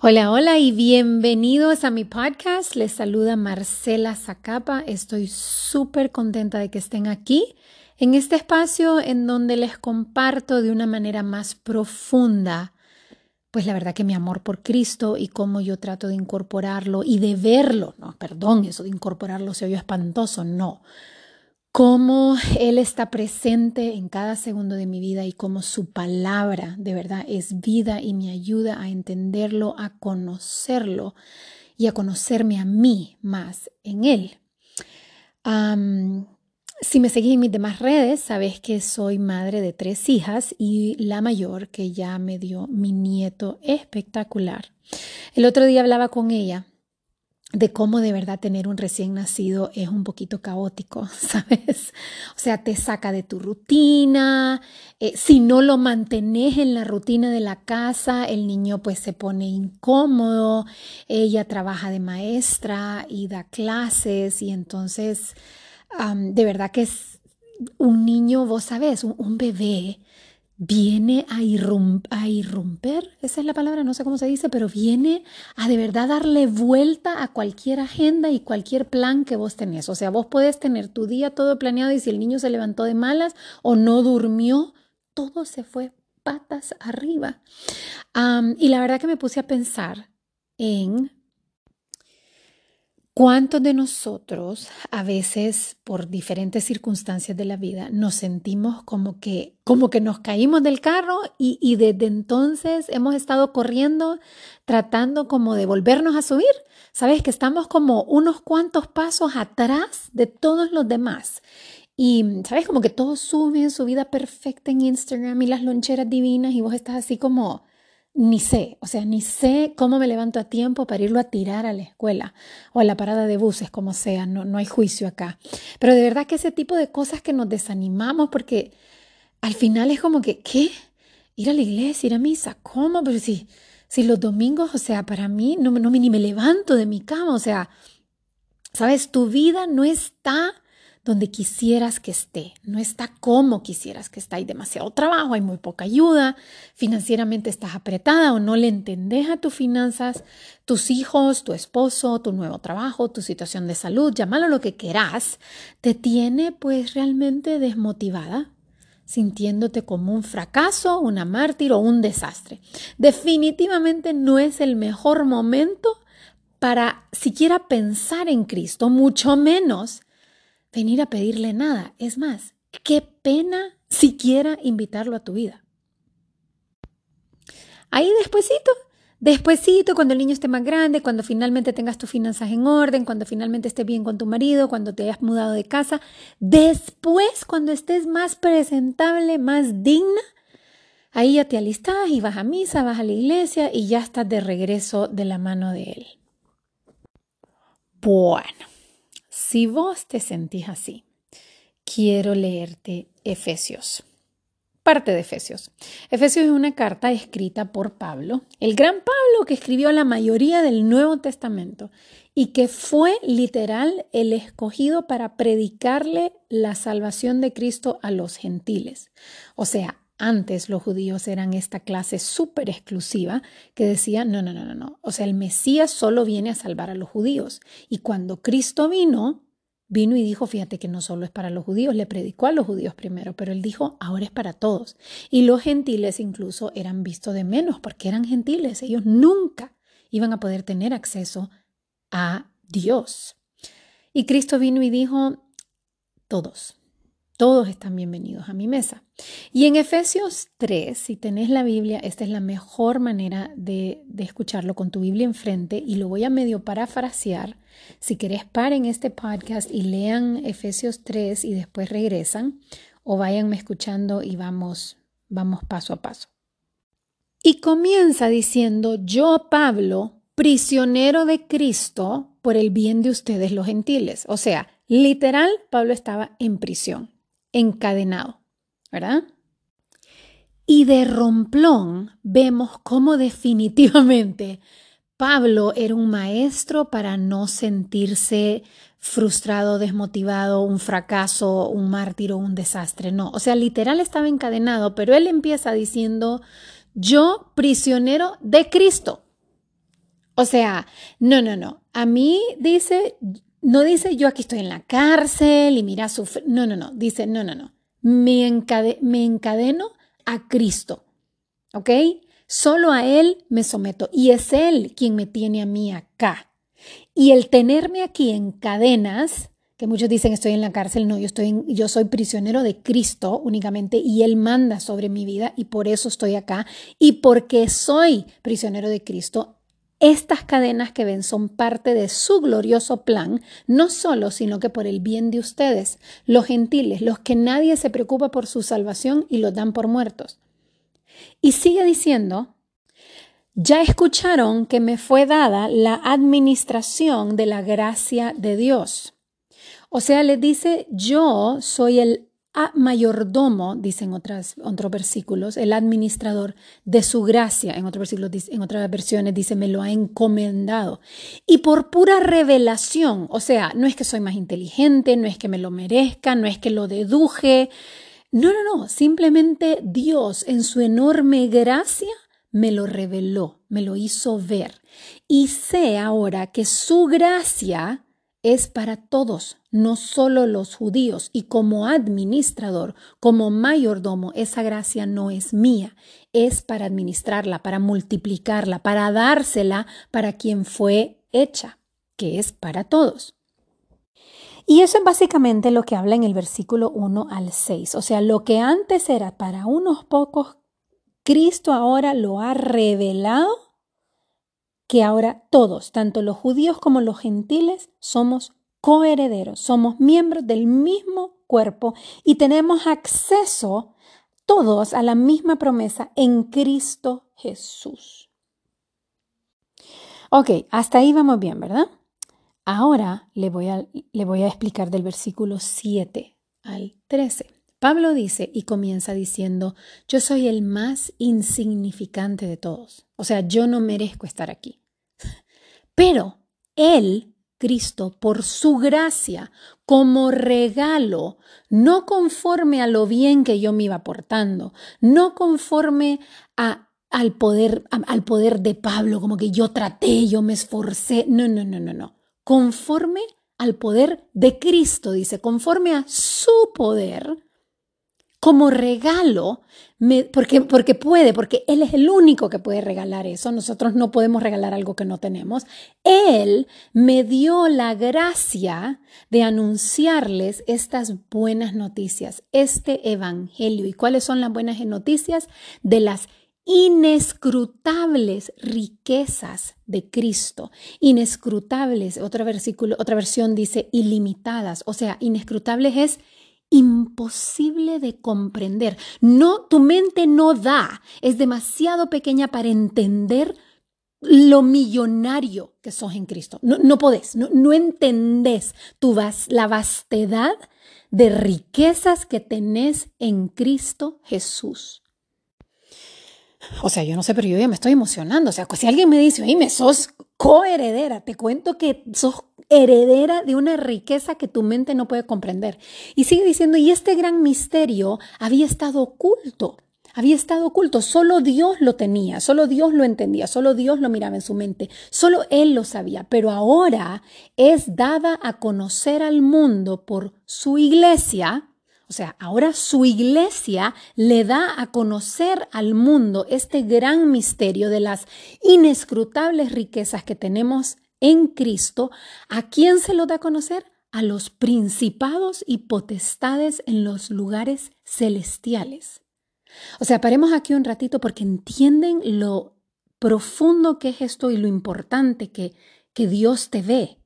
Hola, hola y bienvenidos a mi podcast. Les saluda Marcela Zacapa. Estoy súper contenta de que estén aquí en este espacio en donde les comparto de una manera más profunda, pues la verdad que mi amor por Cristo y cómo yo trato de incorporarlo y de verlo. No, perdón, eso de incorporarlo se oyó espantoso, no cómo Él está presente en cada segundo de mi vida y cómo su palabra de verdad es vida y me ayuda a entenderlo, a conocerlo y a conocerme a mí más en Él. si me seguís en mis demás redes, sabes que soy madre de tres hijas y la mayor que ya me dio mi nieto espectacular. El otro día hablaba con ella de cómo de verdad tener un recién nacido es un poquito caótico, ¿sabes? O sea, te saca de tu rutina, eh, si no lo mantenés en la rutina de la casa, el niño pues se pone incómodo, ella trabaja de maestra y da clases y entonces de verdad que es un niño, vos sabes, un bebé viene a, irromper, esa es la palabra, no sé cómo se dice, pero viene a de verdad darle vuelta a cualquier agenda y cualquier plan que vos tenés. O sea, vos podés tener tu día todo planeado y si el niño se levantó de malas o no durmió, todo se fue patas arriba. y la verdad que me puse a pensar en ¿Cuántos de nosotros a veces por diferentes circunstancias de la vida nos sentimos como que, como que nos caímos del carro y, y desde entonces hemos estado corriendo tratando como de volvernos a subir? Sabes que estamos como unos cuantos pasos atrás de todos los demás. Y sabes como que todos suben su vida perfecta en Instagram y las loncheras divinas y vos estás así como ni sé, o sea, ni sé cómo me levanto a tiempo para irlo a tirar a la escuela o a la parada de buses, como sea, no, no hay juicio acá. Pero de verdad que ese tipo de cosas que nos desanimamos porque al final es como que, ¿qué? Ir a la iglesia, ir a misa, ¿cómo? Pero si, si los domingos, o sea, para mí no, no ni me levanto de mi cama, o sea, sabes, tu vida no está donde quisieras que esté, no está como quisieras que esté, hay demasiado trabajo, hay muy poca ayuda, financieramente estás apretada o no le entendés a tus finanzas, tus hijos, tu esposo, tu nuevo trabajo, tu situación de salud, llámalo lo que quieras, te tiene pues realmente desmotivada, sintiéndote como un fracaso, una mártir o un desastre. Definitivamente no es el mejor momento para siquiera pensar en Cristo, mucho menos venir a pedirle nada. Es más, qué pena siquiera invitarlo a tu vida. Ahí despuesito, despuesito, cuando el niño esté más grande, cuando finalmente tengas tus finanzas en orden, cuando finalmente estés bien con tu marido, cuando te hayas mudado de casa, después, cuando estés más presentable, más digna, ahí ya te alistas y vas a misa, vas a la iglesia y ya estás de regreso de la mano de él. Bueno. Si vos te sentís así, quiero leerte Efesios. Parte de Efesios. Efesios es una carta escrita por Pablo, el gran Pablo que escribió la mayoría del Nuevo Testamento y que fue literal el escogido para predicarle la salvación de Cristo a los gentiles. O sea, antes los judíos eran esta clase súper exclusiva que decía, no, no, no, no, no. O sea, el Mesías solo viene a salvar a los judíos. Y cuando Cristo vino, vino y dijo, fíjate que no solo es para los judíos, le predicó a los judíos primero, pero él dijo, ahora es para todos. Y los gentiles incluso eran vistos de menos porque eran gentiles. Ellos nunca iban a poder tener acceso a Dios. Y Cristo vino y dijo, todos, todos están bienvenidos a mi mesa. Y en Efesios 3, si tenés la Biblia, esta es la mejor manera de, escucharlo con tu Biblia enfrente y lo voy a medio parafrasear. Si querés, paren este podcast y lean Efesios 3 y después regresan o váyanme escuchando y vamos, vamos paso a paso. Y comienza diciendo, yo, Pablo, prisionero de Cristo por el bien de ustedes los gentiles. O sea, literal, Pablo estaba en prisión encadenado, ¿verdad? Y de romplón vemos cómo definitivamente Pablo era un maestro para no sentirse frustrado, desmotivado, un fracaso, un mártir o un desastre. No, o sea, literal estaba encadenado, pero él empieza diciendo, yo prisionero de Cristo. O sea, no, no, no. A mí dice, no dice yo aquí estoy en la cárcel y mira sufrir. No, no, no. Dice, no, no, no. Me, me encadeno a Cristo. ¿Ok? Solo a Él me someto. Y es Él quien me tiene a mí acá. Y el tenerme aquí en cadenas, que muchos dicen estoy en la cárcel, no, yo, estoy yo soy prisionero de Cristo únicamente y Él manda sobre mi vida y por eso estoy acá. Y porque soy prisionero de Cristo, estas cadenas que ven son parte de su glorioso plan, no solo, sino que por el bien de ustedes, los gentiles, los que nadie se preocupa por su salvación y los dan por muertos. Y sigue diciendo, ya escucharon que me fue dada la administración de la gracia de Dios. O sea, le dice, yo soy el mayordomo, dicen otras, otros versículos, el administrador de su gracia, en otros versículos, en otras versiones dice, me lo ha encomendado. Y por pura revelación, o sea, no es que soy más inteligente, no es que me lo merezca, no es que lo deduje, no, no, no, simplemente Dios en su enorme gracia me lo reveló, me lo hizo ver. Y sé ahora que su gracia es para todos, no solo los judíos. Y como administrador, como mayordomo, esa gracia no es mía, es para administrarla, para multiplicarla, para dársela para quien fue hecha, que es para todos. Y eso es básicamente lo que habla en el versículo 1 al 6. O sea, lo que antes era para unos pocos, Cristo ahora lo ha revelado que ahora todos, tanto los judíos como los gentiles, somos coherederos, somos miembros del mismo cuerpo y tenemos acceso todos a la misma promesa en Cristo Jesús. Ok, hasta ahí vamos bien, ¿verdad? Ahora le voy a, le voy a explicar del versículo 7 al 13. Pablo dice y comienza diciendo, yo soy el más insignificante de todos. O sea, yo no merezco estar aquí. Pero Él, Cristo, por su gracia, como regalo, no conforme a lo bien que yo me iba portando, no conforme a, al, poder, al poder de Pablo, como que yo traté, yo me esforcé. No, no, no, no, no. Conforme al poder de Cristo, dice, conforme a su poder, como regalo, porque, porque puede, porque Él es el único que puede regalar eso. Nosotros no podemos regalar algo que no tenemos. Él me dio la gracia de anunciarles estas buenas noticias, este Evangelio. ¿Y cuáles son las buenas noticias? De las inescrutables riquezas de Cristo. Inescrutables, otra versículo, otra versión dice ilimitadas, o sea, inescrutables es imposible de comprender. No, tu mente no da, es demasiado pequeña para entender lo millonario que sos en Cristo. No, no podés, no, no entendés tu la vastedad de riquezas que tenés en Cristo Jesús. O sea, yo no sé, pero yo ya me estoy emocionando. O sea, si alguien me dice, me sos coheredera, te cuento que sos heredera de una riqueza que tu mente no puede comprender. Y sigue diciendo, y este gran misterio había estado oculto. Había estado oculto, solo Dios lo tenía, solo Dios lo entendía, solo Dios lo miraba en su mente, solo Él lo sabía, pero ahora es dada a conocer al mundo por su iglesia, o sea, ahora su iglesia le da a conocer al mundo este gran misterio de las inescrutables riquezas que tenemos en Cristo, ¿a quién se lo da a conocer? A los principados y potestades en los lugares celestiales. O sea, paremos aquí un ratito porque entienden lo profundo que es esto y lo importante que, que Dios te ve.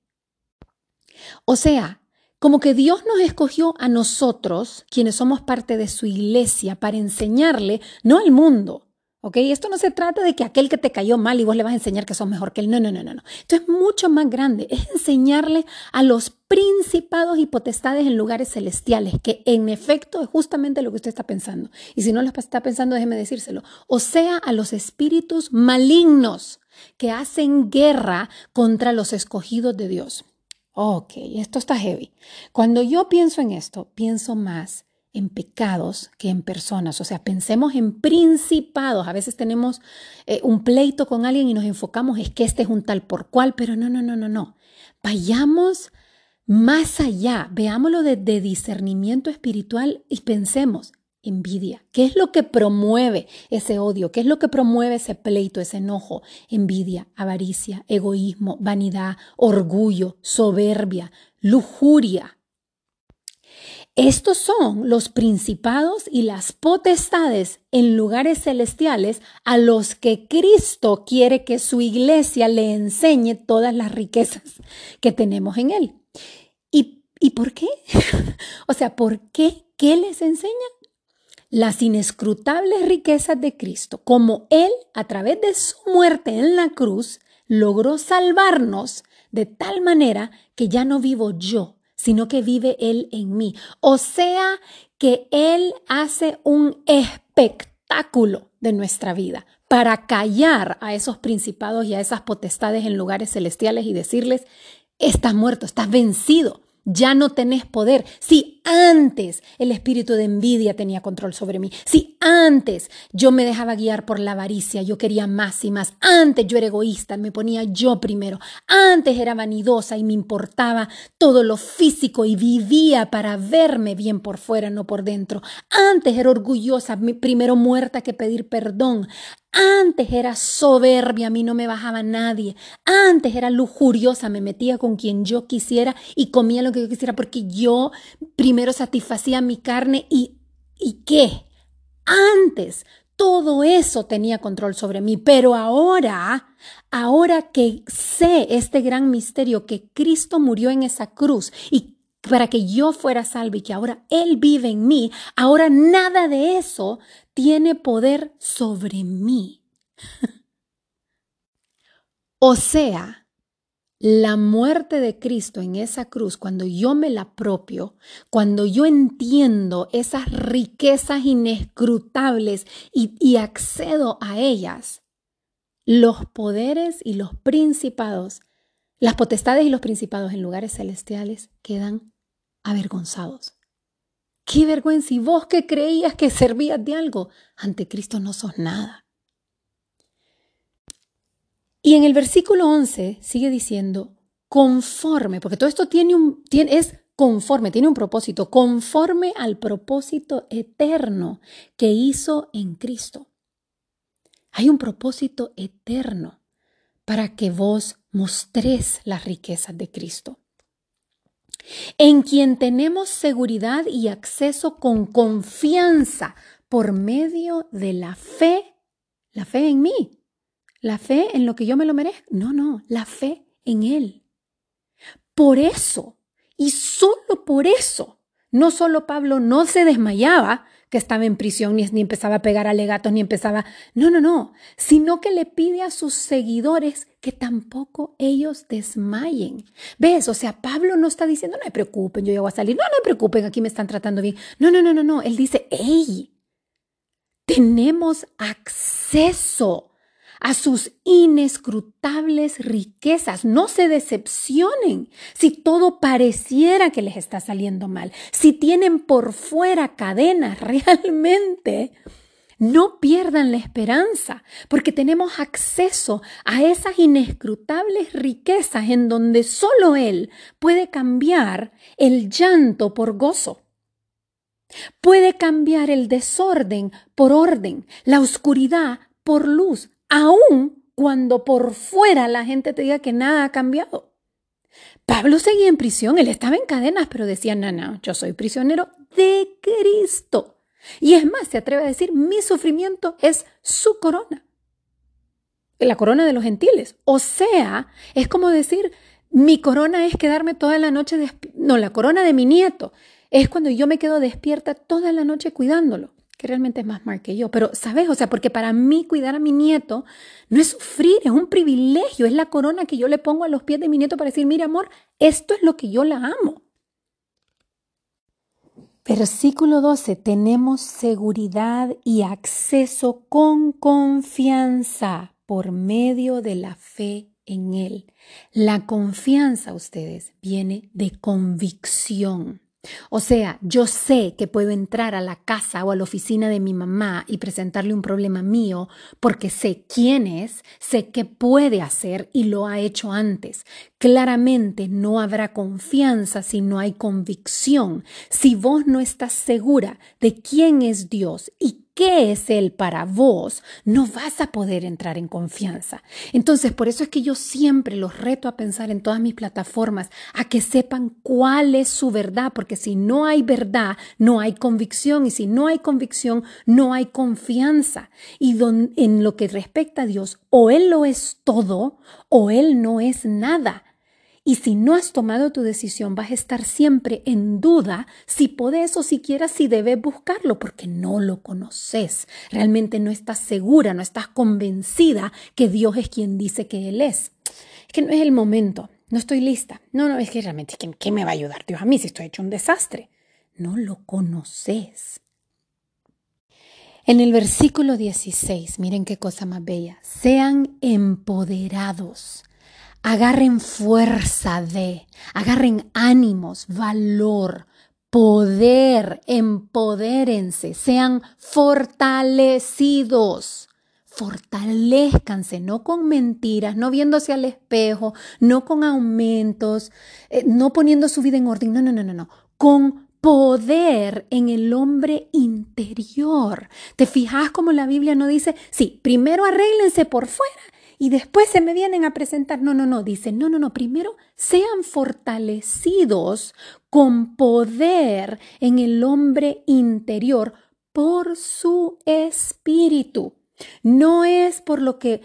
O sea, como que Dios nos escogió a nosotros, quienes somos parte de su iglesia, para enseñarle, no al mundo, ¿Ok? Esto no se trata de que aquel que te cayó mal y vos le vas a enseñar que sos mejor que él. No, no, no, no, no. Esto es mucho más grande. Es enseñarle a los principados y potestades en lugares celestiales, que en efecto es justamente lo que usted está pensando. Y si no lo está pensando, déjeme decírselo. O sea, a los espíritus malignos que hacen guerra contra los escogidos de Dios. Ok, esto está heavy. Cuando yo pienso en esto, pienso más en pecados que en personas. O sea, pensemos en principados. A veces tenemos eh, un pleito con alguien y nos enfocamos, es que este es un tal por cual, pero no, no, no, no, no. Vayamos más allá, veámoslo desde discernimiento espiritual y pensemos, envidia. ¿Qué es lo que promueve ese odio? ¿Qué es lo que promueve ese pleito, ese enojo? Envidia, avaricia, egoísmo, vanidad, orgullo, soberbia, lujuria. Estos son los principados y las potestades en lugares celestiales a los que Cristo quiere que su iglesia le enseñe todas las riquezas que tenemos en él. ¿Y, ¿y por qué? o sea, ¿por qué? ¿Qué les enseña? Las inescrutables riquezas de Cristo, como Él, a través de su muerte en la cruz, logró salvarnos de tal manera que ya no vivo yo, sino que vive Él en mí. O sea que Él hace un espectáculo de nuestra vida para callar a esos principados y a esas potestades en lugares celestiales y decirles, estás muerto, estás vencido, ya no tenés poder. Si antes el espíritu de envidia tenía control sobre mí, si antes yo me dejaba guiar por la avaricia, yo quería más y más, antes yo era egoísta, me ponía yo primero, antes era vanidosa y me importaba todo lo físico y vivía para verme bien por fuera, no por dentro, antes era orgullosa, primero muerta que pedir perdón, antes era soberbia, a mí no me bajaba nadie. Antes era lujuriosa, me metía con quien yo quisiera y comía lo que yo quisiera porque yo primero satisfacía mi carne y ¿y qué? Antes todo eso tenía control sobre mí, pero ahora, ahora que sé este gran misterio que Cristo murió en esa cruz y para que yo fuera salvo y que ahora Él vive en mí, ahora nada de eso tiene poder sobre mí. o sea, la muerte de Cristo en esa cruz, cuando yo me la apropio, cuando yo entiendo esas riquezas inescrutables y, y accedo a ellas, los poderes y los principados, las potestades y los principados en lugares celestiales quedan avergonzados. Qué vergüenza. Y vos que creías que servías de algo, ante Cristo no sos nada. Y en el versículo 11 sigue diciendo, conforme, porque todo esto tiene un, es conforme, tiene un propósito, conforme al propósito eterno que hizo en Cristo. Hay un propósito eterno para que vos mostres las riquezas de Cristo en quien tenemos seguridad y acceso con confianza por medio de la fe, la fe en mí, la fe en lo que yo me lo merezco. No, no, la fe en Él. Por eso, y solo por eso, no solo Pablo no se desmayaba, que estaba en prisión, ni, ni empezaba a pegar alegatos, ni empezaba... No, no, no, sino que le pide a sus seguidores que tampoco ellos desmayen. ¿Ves? O sea, Pablo no está diciendo, no me preocupen, yo ya voy a salir, no, no me preocupen, aquí me están tratando bien. No, no, no, no, no, él dice, hey, tenemos acceso a sus inescrutables riquezas. No se decepcionen si todo pareciera que les está saliendo mal. Si tienen por fuera cadenas, realmente no pierdan la esperanza, porque tenemos acceso a esas inescrutables riquezas en donde solo Él puede cambiar el llanto por gozo. Puede cambiar el desorden por orden, la oscuridad por luz, aun cuando por fuera la gente te diga que nada ha cambiado. Pablo seguía en prisión, él estaba en cadenas, pero decía, no, no, yo soy prisionero de Cristo. Y es más, se atreve a decir, mi sufrimiento es su corona, la corona de los gentiles. O sea, es como decir, mi corona es quedarme toda la noche, no, la corona de mi nieto es cuando yo me quedo despierta toda la noche cuidándolo que realmente es más mal que yo. Pero, ¿sabes? O sea, porque para mí cuidar a mi nieto no es sufrir, es un privilegio, es la corona que yo le pongo a los pies de mi nieto para decir, mira, amor, esto es lo que yo la amo. Versículo 12, tenemos seguridad y acceso con confianza por medio de la fe en Él. La confianza, ustedes, viene de convicción. O sea, yo sé que puedo entrar a la casa o a la oficina de mi mamá y presentarle un problema mío porque sé quién es, sé qué puede hacer y lo ha hecho antes. Claramente no habrá confianza si no hay convicción, si vos no estás segura de quién es Dios y qué es Él para vos, no vas a poder entrar en confianza. Entonces, por eso es que yo siempre los reto a pensar en todas mis plataformas, a que sepan cuál es su verdad, porque si no hay verdad, no hay convicción, y si no hay convicción, no hay confianza. Y en lo que respecta a Dios, o Él lo es todo, o Él no es nada. Y si no has tomado tu decisión, vas a estar siempre en duda si podés o siquiera si debes buscarlo, porque no lo conoces. Realmente no estás segura, no estás convencida que Dios es quien dice que Él es. Es que no es el momento, no estoy lista. No, no, es que realmente, ¿qué me va a ayudar Dios a mí si estoy hecho un desastre? No lo conoces. En el versículo 16, miren qué cosa más bella, sean empoderados agarren fuerza de, agarren ánimos, valor, poder, empodérense, sean fortalecidos. Fortalezcanse, no con mentiras, no viéndose al espejo, no con aumentos, eh, no poniendo su vida en orden, no, no, no, no, no, con poder en el hombre interior. ¿Te fijas como la Biblia no dice, sí, primero arréglense por fuera y después se me vienen a presentar. No, no, no, dicen, no, no, no, primero sean fortalecidos con poder en el hombre interior por su espíritu. No es por lo que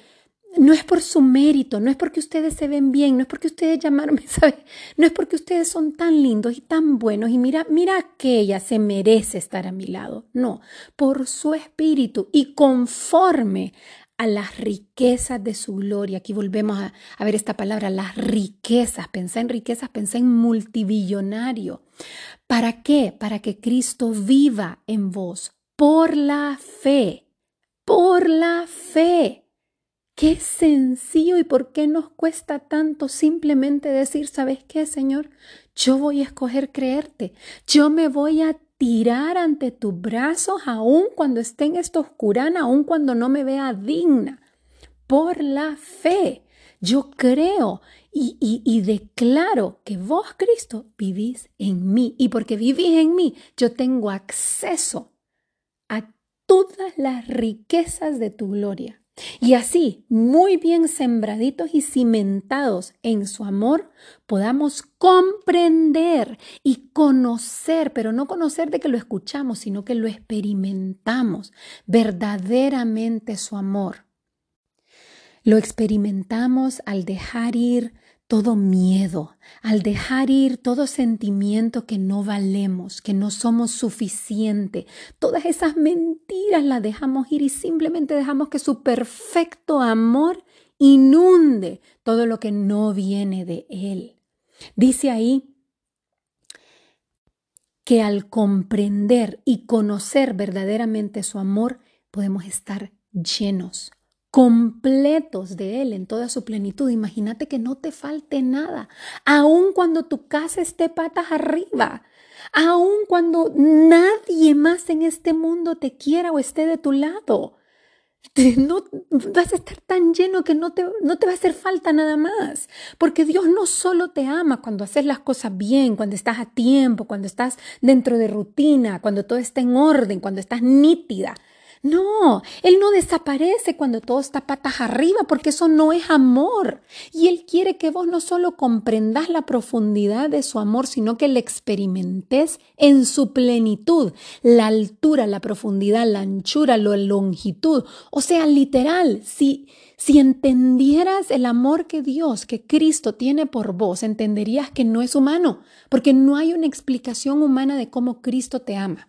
no es por su mérito, no es porque ustedes se ven bien, no es porque ustedes llamaron, ¿sabes? No es porque ustedes son tan lindos y tan buenos y mira, mira que ella se merece estar a mi lado. No, por su espíritu y conforme a las riquezas de su gloria. Aquí volvemos a, ver esta palabra, las riquezas. Pensé en riquezas, pensé en multibillonario. ¿Para qué? Para que Cristo viva en vos por la fe, por la fe. Qué sencillo y por qué nos cuesta tanto simplemente decir, ¿sabes qué, Señor? Yo voy a escoger creerte. Yo me voy a tirar ante tus brazos aun cuando esté en esta oscurana, aun cuando no me vea digna. Por la fe, yo creo y, y, declaro que vos, Cristo, vivís en mí. Y porque vivís en mí, yo tengo acceso a todas las riquezas de tu gloria. Y así, muy bien sembraditos y cimentados en su amor, podamos comprender y conocer, pero no conocer de que lo escuchamos, sino que lo experimentamos verdaderamente su amor. Lo experimentamos al dejar ir todo miedo, al dejar ir todo sentimiento que no valemos, que no somos suficiente, todas esas mentiras las dejamos ir y simplemente dejamos que su perfecto amor inunde todo lo que no viene de Él. Dice ahí que al comprender y conocer verdaderamente su amor, podemos estar llenos, completos de Él en toda su plenitud. Imagínate que no te falte nada, aun cuando tu casa esté patas arriba, aun cuando nadie más en este mundo te quiera o esté de tu lado. No vas a estar tan lleno que no te, no te va a hacer falta nada más. Porque Dios no solo te ama cuando haces las cosas bien, cuando estás a tiempo, cuando estás dentro de rutina, cuando todo está en orden, cuando estás nítida. No, Él no desaparece cuando todo está patas arriba porque eso no es amor. Y Él quiere que vos no solo comprendas la profundidad de su amor, sino que le experimentes en su plenitud, la altura, la profundidad, la anchura, la longitud. O sea, literal, si, si entendieras el amor que Dios, que Cristo tiene por vos, entenderías que no es humano, porque no hay una explicación humana de cómo Cristo te ama.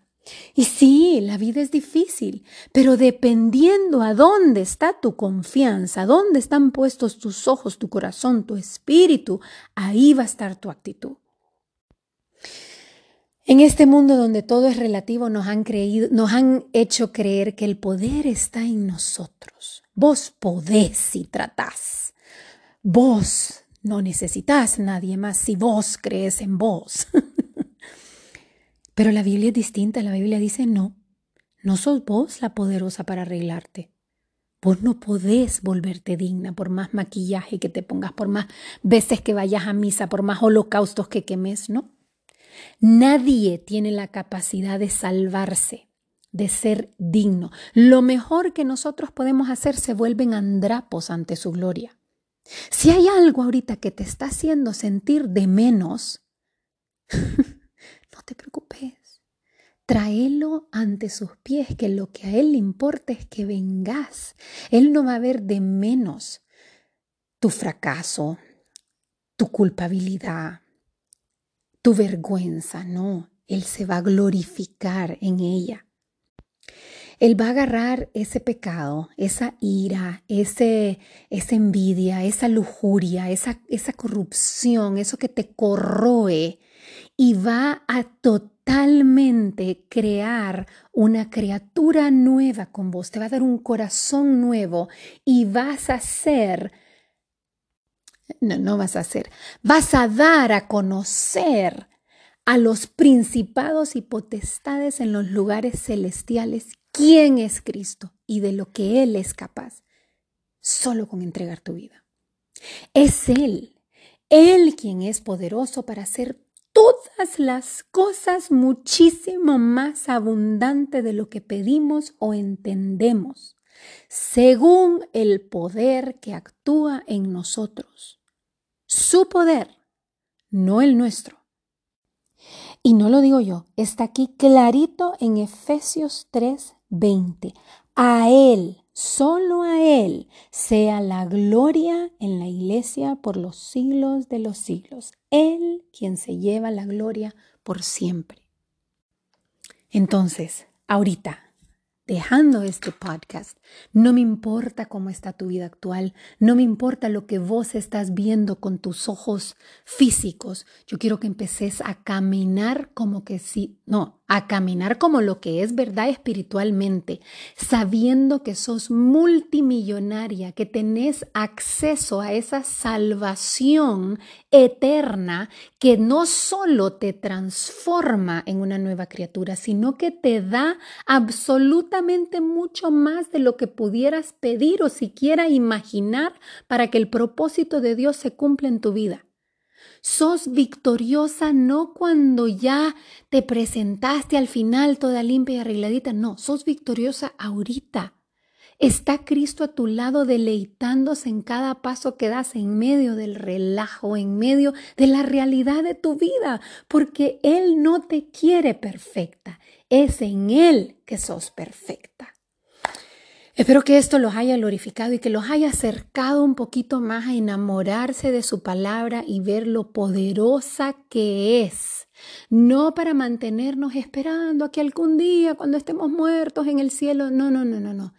Y sí, la vida es difícil, pero dependiendo a dónde está tu confianza, dónde están puestos tus ojos, tu corazón, tu espíritu, ahí va a estar tu actitud. En este mundo donde todo es relativo, nos han, creído, nos han hecho creer que el poder está en nosotros. Vos podés si tratás. Vos no necesitas nadie más si vos crees en vos. Pero la Biblia es distinta, la Biblia dice no, no sos vos la poderosa para arreglarte. Vos no podés volverte digna por más maquillaje que te pongas, por más veces que vayas a misa, por más holocaustos que quemes, ¿no? Nadie tiene la capacidad de salvarse, de ser digno. Lo mejor que nosotros podemos hacer se vuelven andrapos ante su gloria. Si hay algo ahorita que te está haciendo sentir de menos, no te preocupes. Tráelo ante sus pies, que lo que a Él le importa es que vengas. Él no va a ver de menos tu fracaso, tu culpabilidad, tu vergüenza, no. Él se va a glorificar en ella. Él va a agarrar ese pecado, esa ira, ese, esa envidia, esa lujuria, esa, esa corrupción, eso que te corroe y va a totalmente crear una criatura nueva con vos, te va a dar un corazón nuevo y vas a ser, no, no vas a ser, vas a dar a conocer a los principados y potestades en los lugares celestiales quién es Cristo y de lo que Él es capaz, solo con entregar tu vida. Es Él, Él quien es poderoso para hacer todas las cosas muchísimo más abundante de lo que pedimos o entendemos, según el poder que actúa en nosotros. Su poder, no el nuestro. Y no lo digo yo, está aquí clarito en Efesios 3:20. A Él Solo a Él sea la gloria en la iglesia por los siglos de los siglos. Él quien se lleva la gloria por siempre. Entonces, ahorita, dejando este podcast. No me importa cómo está tu vida actual, no me importa lo que vos estás viendo con tus ojos físicos. Yo quiero que empeces a caminar como que sí, no, a caminar como lo que es verdad espiritualmente, sabiendo que sos multimillonaria, que tenés acceso a esa salvación eterna que no solo te transforma en una nueva criatura, sino que te da absolutamente mucho más de lo que pudieras pedir o siquiera imaginar para que el propósito de Dios se cumpla en tu vida. Sos victoriosa no cuando ya te presentaste al final toda limpia y arregladita, no, sos victoriosa ahorita. Está Cristo a tu lado deleitándose en cada paso que das en medio del relajo, en medio de la realidad de tu vida, porque Él no te quiere perfecta, es en Él que sos perfecta. Espero que esto los haya glorificado y que los haya acercado un poquito más a enamorarse de su palabra y ver lo poderosa que es. No para mantenernos esperando a que algún día, cuando estemos muertos en el cielo, no, no, no, no, no.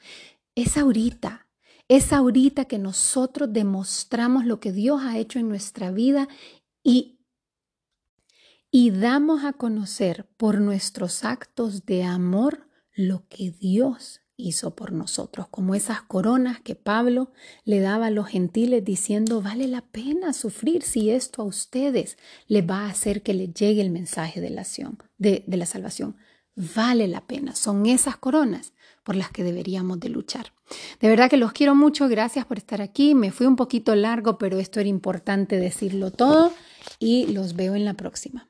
Es ahorita. Es ahorita que nosotros demostramos lo que Dios ha hecho en nuestra vida y y damos a conocer por nuestros actos de amor lo que Dios hizo por nosotros, como esas coronas que Pablo le daba a los gentiles diciendo, vale la pena sufrir si esto a ustedes les va a hacer que les llegue el mensaje de la, de, de la salvación. Vale la pena, son esas coronas por las que deberíamos de luchar. De verdad que los quiero mucho, gracias por estar aquí, me fui un poquito largo, pero esto era importante decirlo todo y los veo en la próxima.